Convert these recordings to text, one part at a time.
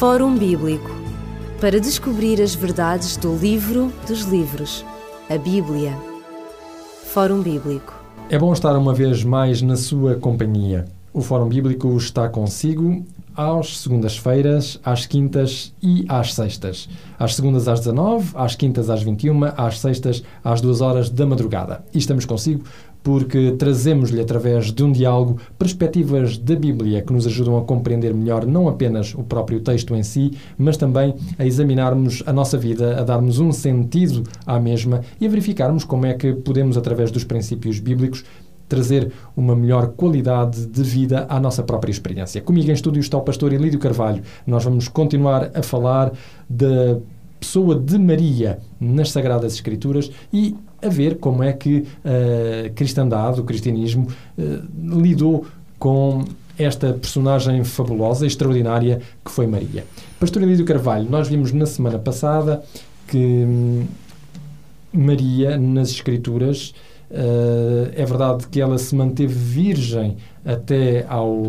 Fórum Bíblico para descobrir as verdades do livro dos livros, a Bíblia. Fórum Bíblico. É bom estar uma vez mais na sua companhia. O Fórum Bíblico está consigo às segundas-feiras, às quintas e às sextas. Às segundas às 19, às quintas às 21, às sextas às 2 horas da madrugada. E estamos consigo porque trazemos-lhe, através de um diálogo, perspectivas da Bíblia que nos ajudam a compreender melhor não apenas o próprio texto em si, mas também a examinarmos a nossa vida, a darmos um sentido à mesma e a verificarmos como é que podemos, através dos princípios bíblicos, trazer uma melhor qualidade de vida à nossa própria experiência. Comigo em estúdio está o pastor Elídio Carvalho. Nós vamos continuar a falar da pessoa de Maria nas Sagradas Escrituras e a ver como é que a cristandade, o cristianismo, eh, lidou com esta personagem fabulosa, extraordinária que foi Maria. Pastor Elídio Carvalho, nós vimos na semana passada que hum, Maria, nas Escrituras, Uh, é verdade que ela se manteve virgem até ao,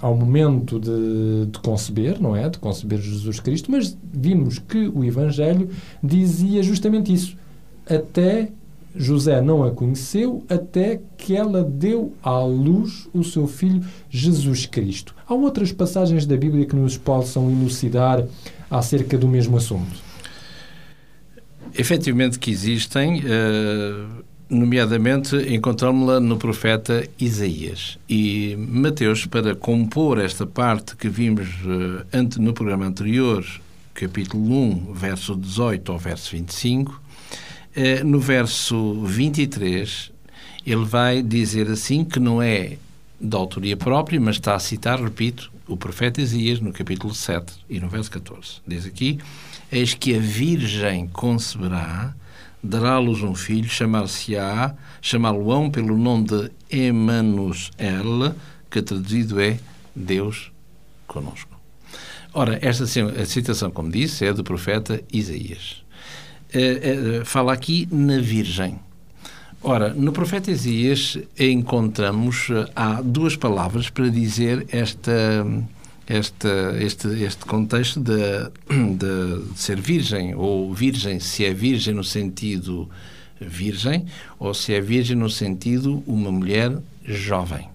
ao momento de, de, conceber, não é? De conceber Jesus Cristo, mas vimos que o Evangelho dizia justamente isso. Até José não a conheceu, até que ela deu à luz o seu filho Jesus Cristo. Há outras passagens da Bíblia que nos possam elucidar acerca do mesmo assunto? Efetivamente que existem. Uh nomeadamente encontramos-la no profeta Isaías. E Mateus, para compor esta parte que vimos ante, no programa anterior, capítulo 1, verso 18 ao verso 25, uh, no verso 23, ele vai dizer assim que não é da autoria própria, mas está a citar, repito, o profeta Isaías no capítulo 7 e no verso 14. Diz aqui: Eis que a Virgem conceberá dará-los um filho, chamar-se-á, chamá-lo-ão pelo nome de Emanuel, que traduzido é Deus conosco. Ora, esta citação, como disse, é do profeta Isaías. É, é, fala aqui na Virgem. Ora, no profeta Isaías encontramos, há duas palavras para dizer esta este, este, este contexto de, de, ser virgem, ou virgem, se é virgem no sentido virgem, ou se é virgem no sentido uma mulher jovem.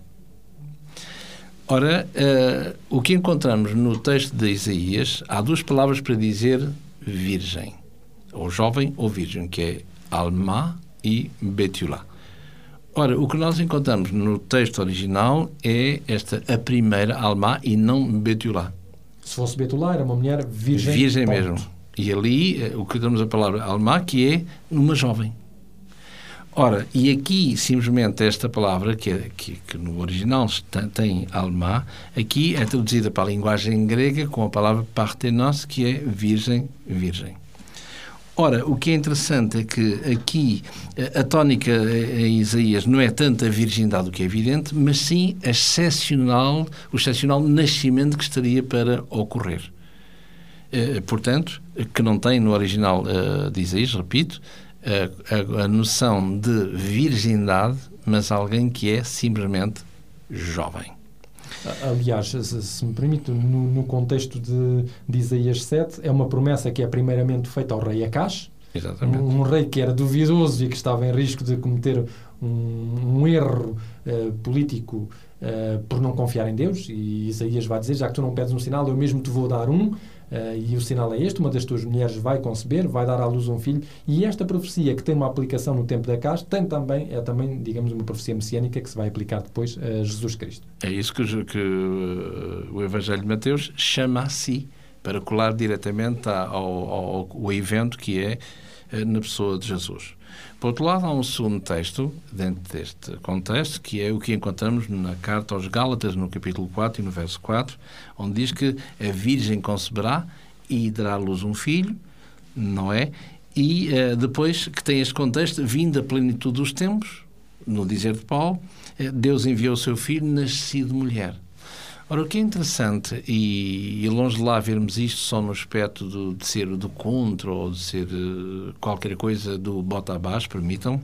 Ora, uh, o que encontramos no texto de Isaías, há duas palavras para dizer virgem, ou jovem ou virgem, que é alma e betulá. Ora, o que nós encontramos no texto original é esta, a primeira Alma e não Betulá. Se fosse Betulá, era uma mulher virgem. Virgem ponto. mesmo. E ali, eh, o que damos a palavra Alma, que é uma jovem. Ora, e aqui, simplesmente, esta palavra, que, é, que, que no original tem Alma, aqui é traduzida para a linguagem grega com a palavra partenos, que é virgem, virgem. Ora, o que é interessante é que aqui a tónica em Isaías não é tanto a virgindade, o que é evidente, mas sim a excepcional, o excepcional nascimento que estaria para ocorrer. Eh, portanto, que não tem no original de Isaías, repito, a, a, a noção de virgindade, mas alguém que é simplesmente jovem. Aliás, se me permite, no, no contexto de, de, Isaías 7, é uma promessa que é primeiramente feita ao rei Acash, Exatamente. Um, um, rei que era duvidoso e que estava em risco de cometer um, um erro uh, político uh, por não confiar em Deus. E Isaías vai dizer: Já que tu não pedes um sinal, eu mesmo te vou dar um. Uh, e o sinal é este: uma das tuas mulheres vai conceber, vai dar à luz um filho. E esta profecia, que tem uma aplicação no tempo da casa, tem também, é também, digamos, uma profecia messiânica que se vai aplicar depois a Jesus Cristo. É isso que, que uh, o Evangelho de Mateus chama a si, para colar diretamente ao, ao, ao evento que é uh, na pessoa de Jesus. Por outro lado, há um segundo texto, dentro deste contexto, que é o que encontramos na carta aos Gálatas, no capítulo 4 e no verso 4, onde diz que a Virgem conceberá e dará à luz um filho, não é? E uh, depois que tem este contexto, vindo a plenitude dos tempos, no dizer de Paulo, uh, Deus enviou o seu filho nascido mulher. Ora, o que é interessante, e, e, longe de lá vermos isto só no aspecto do, de ser do contra ou de ser uh, qualquer coisa do bota abaixo, permitam,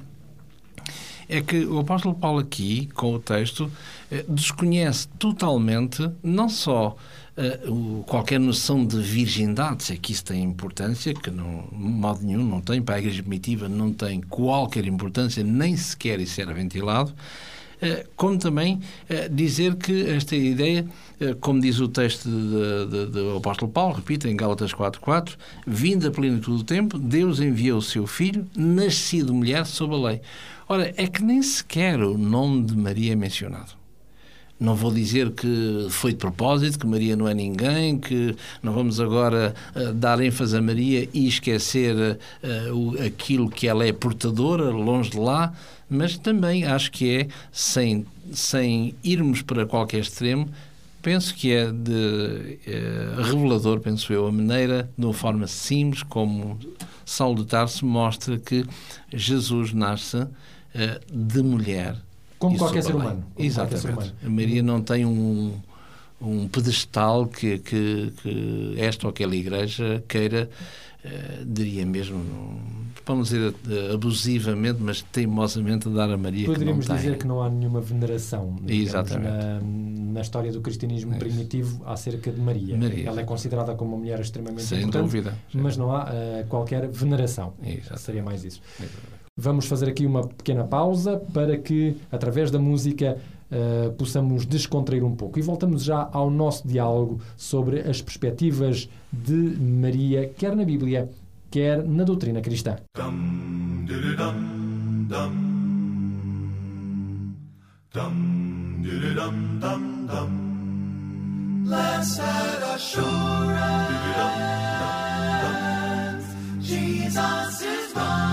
é que o apóstolo Paulo aqui, com o texto, uh, desconhece totalmente não só uh, qualquer noção de virgindade, se é que isso tem importância, que não, de modo nenhum não tem, para a Igreja Primitiva não tem qualquer importância, nem sequer isso era ventilado, como também uh, dizer que esta ideia, como diz o texto do apóstolo Paulo, repita em Gálatas 4.4, vindo a plenitude do tempo, Deus enviou o seu Filho, nascido mulher sob a lei. Ora, é que nem sequer o nome de Maria é mencionado. Não vou dizer que foi de propósito, que Maria não é ninguém, que não vamos agora uh, dar ênfase a Maria e esquecer uh, o, aquilo que ela é portadora, longe de lá, mas também acho que é, sem, sem irmos para qualquer extremo, penso que é de uh, revelador, penso eu, a maneira, de uma forma simples, como Saulo de Tarso mostra que Jesus nasce de mulher como qualquer ser humano. Exatamente. Ser humano. A Maria não tem um, um pedestal que, que, que esta ou aquela igreja queira, uh, diria mesmo, para não dizer uh, abusivamente, mas teimosamente dar a Maria Poderíamos que não dizer que não há nenhuma veneração digamos. Na, na, história do cristianismo é primitivo acerca de Maria. Maria. Ela é considerada como uma mulher extremamente Sem importante, dúvida. mas não há uh, qualquer veneração. Exatamente. Seria mais isso. Exatamente. Vamos fazer aqui uma pequena pausa para que, através da música, uh, possamos descontrair um pouco. E voltamos já ao nosso diálogo sobre as perspectivas de Maria, quer na Bíblia, quer na doutrina cristã. Dum, dum, dum, Blessed assurance, Jesus is mine.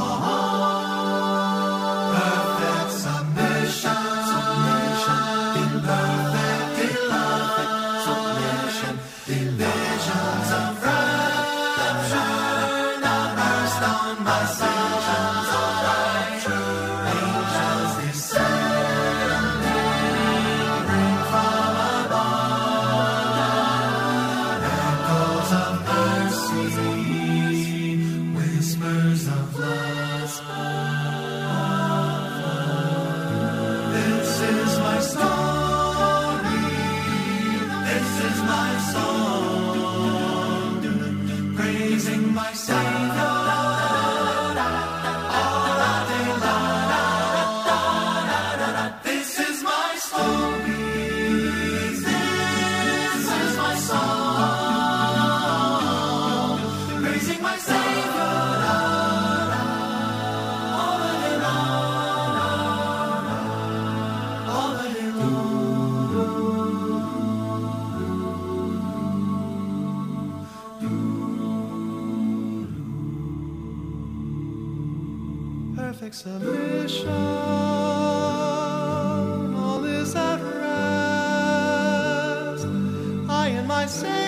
perfect submission, all is at rest. I and my Savior.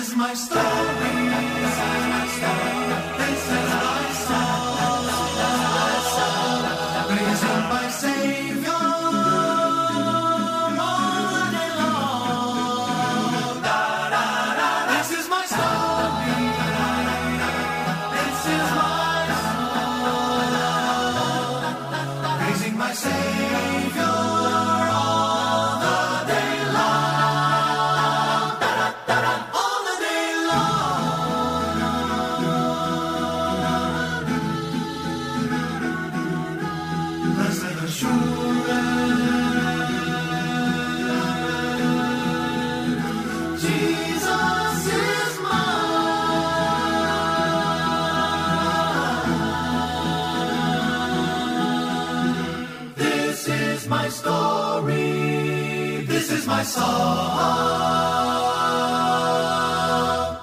Is my story. This is my story.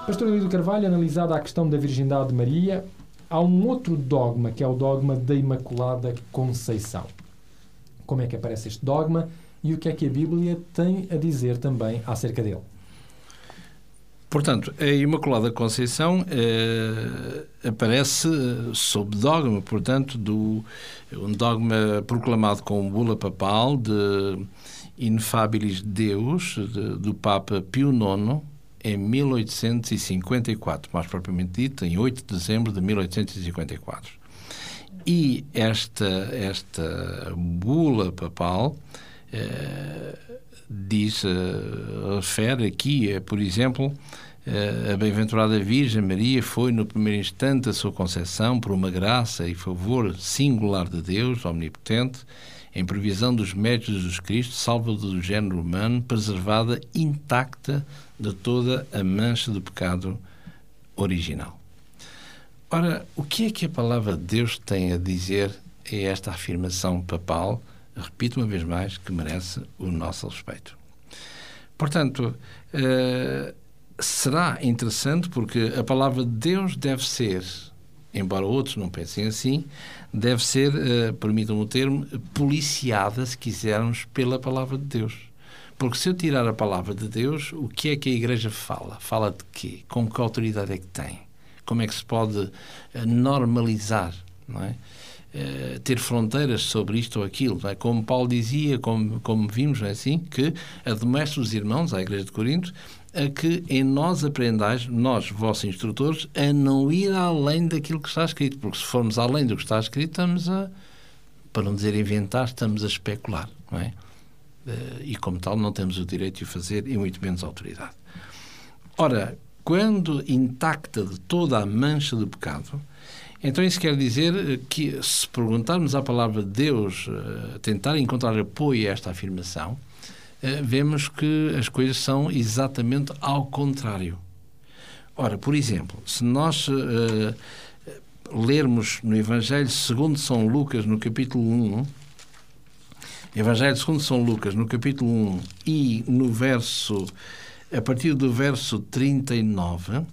Pastor Elido Carvalho, analisada a questão da virgindade de Maria, há um outro dogma, que é o dogma da Imaculada Conceição. Como é que aparece este dogma e o que é que a Bíblia tem a dizer também acerca dele? Portanto, a Imaculada Conceição eh, aparece sob dogma, portanto, do um dogma proclamado com bula papal de Inefabilis Deus, de, do Papa Pio IX, em 1854, mais propriamente dito, em 8 de dezembro de 1854. E esta, esta bula papal eh, diz, eh, refere aqui, eh, por exemplo, eh, a bem-aventurada Virgem Maria foi no primeiro instante da sua concepção por uma graça e favor singular de Deus, omnipotente, em previsão dos méritos de Jesus Cristo, salva do género humano, preservada intacta de toda a mancha do pecado original. Ora, o que é que a palavra de Deus tem a dizer a esta afirmação papal, repito uma vez mais, que merece o nosso respeito? Portanto, uh, será interessante porque a palavra de Deus deve ser, embora outros não pensem assim, deve ser, uh, permitam o termo, policiada, se quisermos, pela palavra de Deus. Porque se eu tirar a palavra de Deus, o que é que a Igreja fala? Fala de quê? Com que autoridade é que tem? Como é que se pode normalizar, não é? Uh, ter fronteiras sobre isto ou aquilo, é? como Paulo dizia, como, como vimos, é assim, que admoeste os irmãos à Igreja de Corinto a que em nós aprendais, nós, vossos instrutores, a não ir além daquilo que está escrito, porque se formos além do que está escrito, estamos a, para não dizer inventar, estamos a especular, não é? Uh, e como tal não temos o direito de o fazer e muito menos autoridade. Ora, quando intacta de toda a mancha do pecado, então isso quer dizer que se perguntarmos à palavra de Deus, uh, tentar encontrar apoio a esta afirmação, uh, vemos que as coisas são exatamente ao contrário. Ora, por exemplo, se nós uh, lermos no Evangelho segundo São Lucas, no capítulo 1, Evangelho segundo São Lucas, no capítulo 1 e no verso, a partir do verso 39,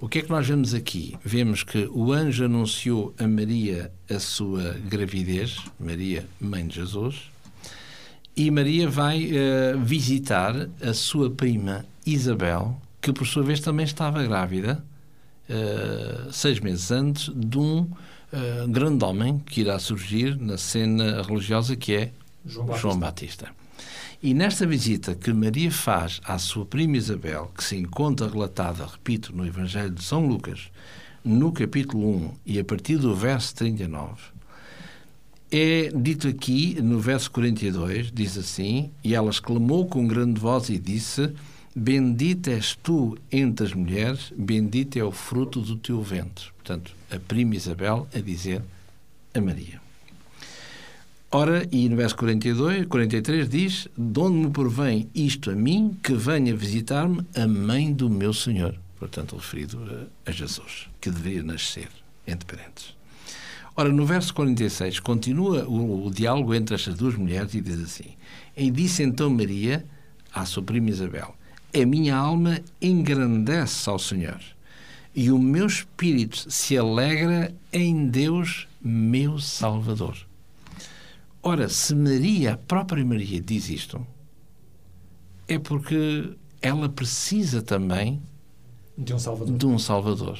o que é que nós vemos aqui? Vemos que o anjo anunciou a Maria a sua gravidez, Maria, mãe de Jesus, e Maria vai uh, visitar a sua prima Isabel, que por sua vez também estava grávida, uh, seis meses antes, de um uh, grande homem que irá surgir na cena religiosa que é João Batista. João Batista. E nesta visita que Maria faz à sua prima Isabel, que se encontra relatada, repito, no Evangelho de São Lucas, no capítulo 1 e a partir do verso 39, é dito aqui, no verso 42, diz assim: E ela exclamou com grande voz e disse: Bendita és tu entre as mulheres, bendito é o fruto do teu ventre. Portanto, a prima Isabel a dizer a Maria. Ora, e no verso 42, 43 diz: De onde me provém isto a mim, que venha visitar-me a mãe do meu Senhor? Portanto, referido a, Jesus, que deveria nascer entre parentes. Ora, no verso 46, continua o, o diálogo entre estas duas mulheres e diz assim: E disse então Maria à sua prima Isabel: A minha alma engrandece ao Senhor, e o meu espírito se alegra em Deus, meu Salvador. Ora, se Maria, a própria Maria, diz isto, é porque ela precisa também De um Salvador. de um Salvador.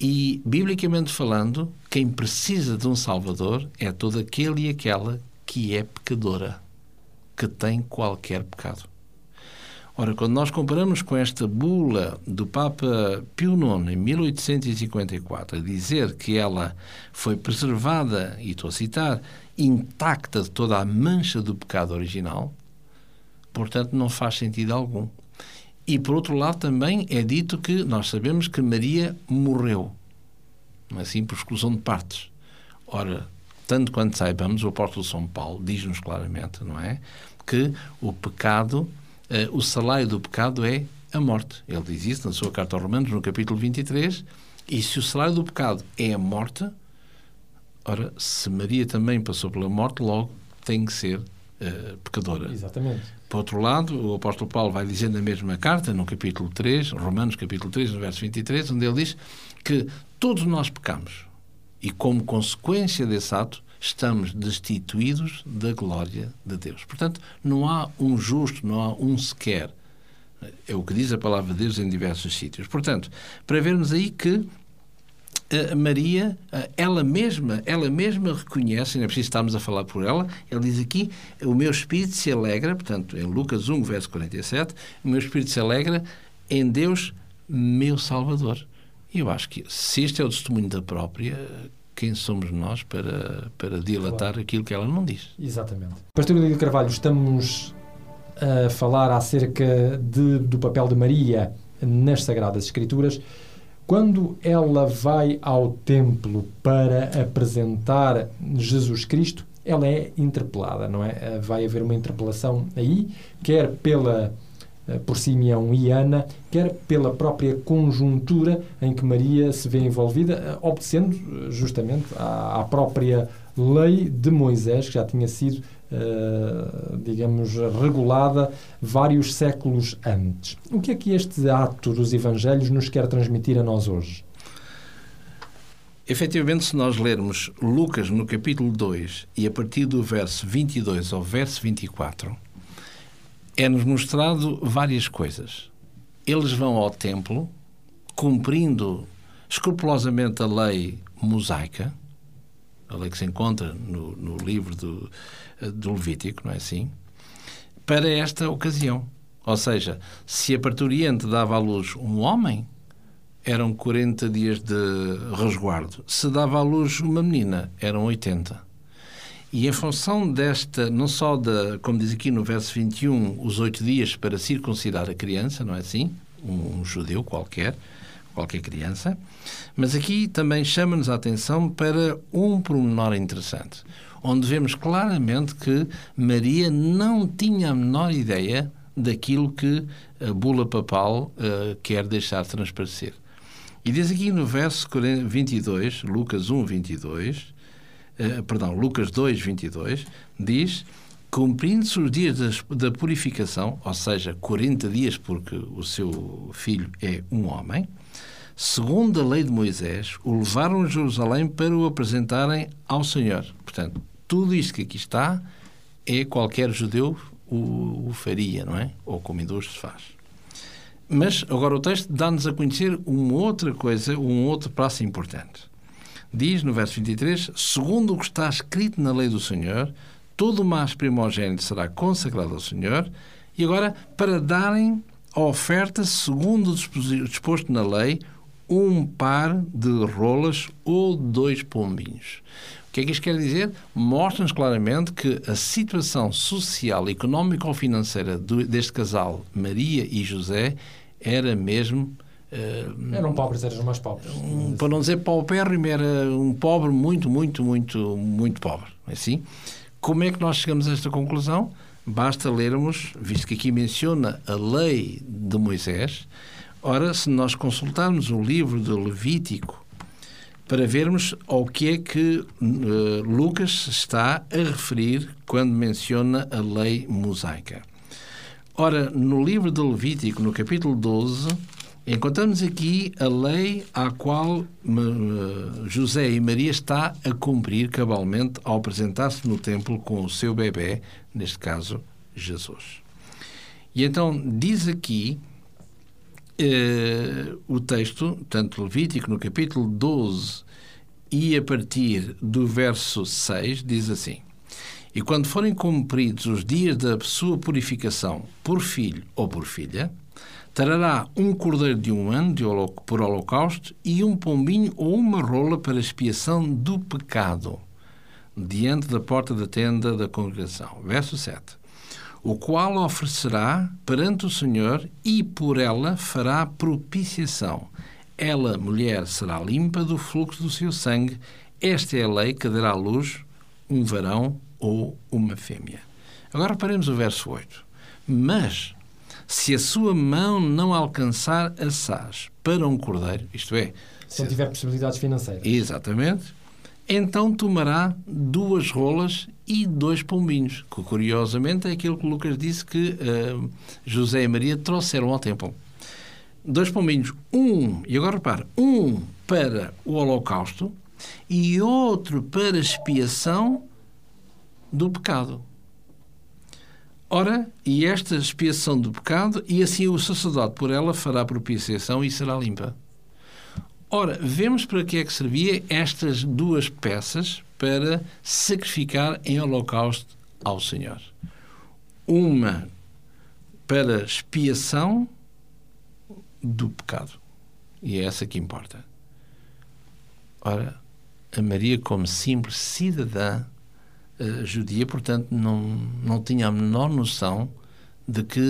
E, biblicamente falando, quem precisa de um Salvador é todo aquele e aquela que é pecadora, que tem qualquer pecado. Ora, quando nós comparamos com esta bula do Papa Pio IX, em 1854, a dizer que ela foi preservada, e estou a citar, intacta de toda a mancha do pecado original, portanto, não faz sentido algum. E, por outro lado, também é dito que nós sabemos que Maria morreu, assim, por exclusão de partes. Ora, tanto quanto saibamos, o apóstolo São Paulo diz-nos claramente, não é? Que o pecado, eh, o salário do pecado é a morte. Ele diz isso na sua carta aos Romanos, no capítulo 23. E se o salário do pecado é a morte, ora, se Maria também passou pela morte, logo tem que ser eh, pecadora. Exatamente. Por outro lado, o apóstolo Paulo vai dizer na mesma carta, no capítulo 3, Romanos capítulo 3, no verso 23, onde ele diz que todos nós pecamos e como consequência desse ato estamos destituídos da glória de Deus. Portanto, não há um justo, não há um sequer. É o que diz a palavra de Deus em diversos sítios. Portanto, para vermos aí que a Maria, eh, ela mesma, ela mesma reconhece, não é preciso estarmos a falar por ela, ele diz aqui, o meu espírito se alegra, portanto, em Lucas 1, verso 47, o meu espírito se alegra em Deus, meu Salvador. E eu acho que, se este é o testemunho da própria, quem somos nós para, para dilatar Claro. aquilo que ela não diz? Exatamente. Pastor Lídio Carvalho, estamos a falar acerca de- do papel de Maria nas Sagradas Escrituras. Quando ela vai ao templo para apresentar Jesus Cristo, ela é interpelada, não é? Vai haver uma interpelação aí, quer pela por Simeão e Ana, quer pela própria conjuntura em que Maria se vê envolvida, eh, obedecendo eh, justamente à, própria lei de Moisés, que já tinha sido, eh, digamos, regulada vários séculos antes. O que é que este ato dos Evangelhos nos quer transmitir a nós hoje? Efetivamente, se nós lermos Lucas no capítulo 2 e a partir do verso 22 ao verso 24, é-nos mostrado várias coisas. Eles vão ao templo, cumprindo escrupulosamente a lei mosaica, a lei que se encontra no, no livro do, do Levítico, não é assim? Para esta ocasião. Ou seja, se a parturiente dava à luz um homem, eram 40 dias de resguardo. Se dava à luz uma menina, eram 80. E em função desta, não só da, como diz aqui no verso 21, os oito dias para circuncidar a criança, não é assim? Um, um judeu qualquer, qualquer criança, mas aqui também chama-nos a atenção para um pormenor interessante, onde vemos claramente que Maria não tinha a menor ideia daquilo que a bula papal uh, quer deixar transparecer. E diz aqui no verso 22, Lucas 1, 22, uh, perdão, Lucas 2, 22, diz: Cumprindo-se os dias da purificação, ou seja, 40 dias, porque o seu filho é um homem, segundo a lei de Moisés, o levaram a Jerusalém para o apresentarem ao Senhor. Portanto, tudo isto que aqui está é qualquer judeu o, o faria, não é? Ou como se faz. Mas agora o texto dá-nos a conhecer uma outra coisa, um outro passo importante. Diz no verso 23: Segundo o que está escrito na lei do Senhor, todo o mais primogênito será consagrado ao Senhor. E agora, para darem a oferta segundo o disposto na lei, um par de rolas ou dois pombinhos. O que é que isto quer dizer? Mostra-nos claramente que a situação social, económica ou financeira deste casal, Maria e José, era mesmo. Uh, eram pobres, eram os mais pobres. Um, para não dizer paupérrimo, era um pobre muito, muito, muito, muito pobre. Assim, como é que nós chegamos a esta conclusão? Basta lermos, visto que aqui menciona a lei de Moisés, ora, se nós consultarmos o livro de Levítico, para vermos ao que é que uh, Lucas está a referir quando menciona a lei mosaica. Ora, no livro de Levítico, no capítulo 12, encontramos aqui a lei à qual uh, José e Maria está a cumprir cabalmente ao apresentar-se no templo com o seu bebê, neste caso, Jesus. E então diz aqui eh, o texto, tanto Levítico, no capítulo 12 e a partir do verso 6, diz assim: E quando forem cumpridos os dias da sua purificação por filho ou por filha, trará um cordeiro de um ano de holo- por holocausto e um pombinho ou uma rola para expiação do pecado, diante da porta da tenda da congregação. Verso 7 o qual oferecerá perante o Senhor e por ela fará propiciação. Ela, mulher, será limpa do fluxo do seu sangue. Esta é a lei que dará à luz um varão ou uma fêmea. Agora paremos o verso 8. Mas, se a sua mão não alcançar assaz para um cordeiro, isto é, Se não tiver possibilidades financeiras. Exatamente. Então tomará duas rolas e dois pombinhos, que curiosamente é aquilo que Lucas disse que eh, José e Maria trouxeram ao templo. Dois pombinhos, um, e agora repara, um para o holocausto e outro para expiação do pecado. Ora, e esta expiação do pecado, e assim o sacerdote por ela fará propiciação e será limpa. Ora, vemos para que é que servia estas duas peças para sacrificar em holocausto ao Senhor. Uma para expiação do pecado. E é essa que importa. Ora, a Maria, como simples cidadã eh, judia, portanto, não, não tinha a menor noção de que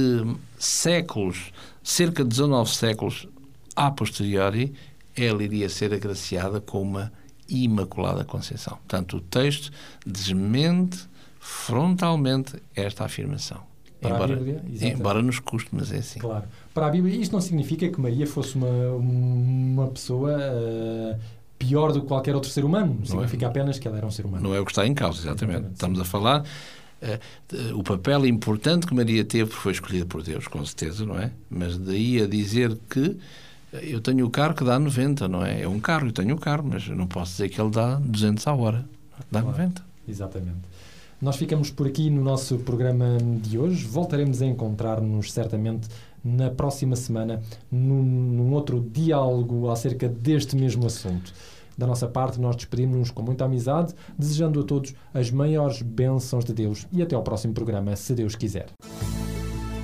séculos, cerca de 19 séculos a posteriori, ela iria ser agraciada com uma Imaculada Conceição. Portanto, o texto desmente frontalmente esta afirmação. Para a embora, Bíblia, embora nos custe, mas é assim. Claro. Para a Bíblia, isto não significa que Maria fosse uma, uma pessoa eh, pior do que qualquer outro ser humano. Significa apenas que ela era um ser humano. Não é o que está em causa, exatamente. Exatamente, Estamos a falar de- o papel importante que Maria teve, foi escolhida por Deus, com certeza, não é? Mas daí a dizer que eh, eu tenho o carro que dá 90, não é? É um carro, eu tenho o carro, mas eu não posso dizer que ele dá 200 à hora. Dá Claro. 90. Exatamente. Nós ficamos por aqui no nosso programa de hoje. Voltaremos a encontrar-nos certamente na próxima semana num, num outro diálogo acerca deste mesmo assunto. Da nossa parte, nós despedimos-nos com muita amizade, desejando a todos as maiores bênçãos de Deus e até ao próximo programa, se Deus quiser.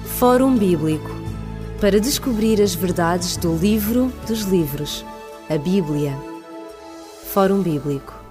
Fórum Bíblico para descobrir as verdades do livro dos livros, a Bíblia. Fórum Bíblico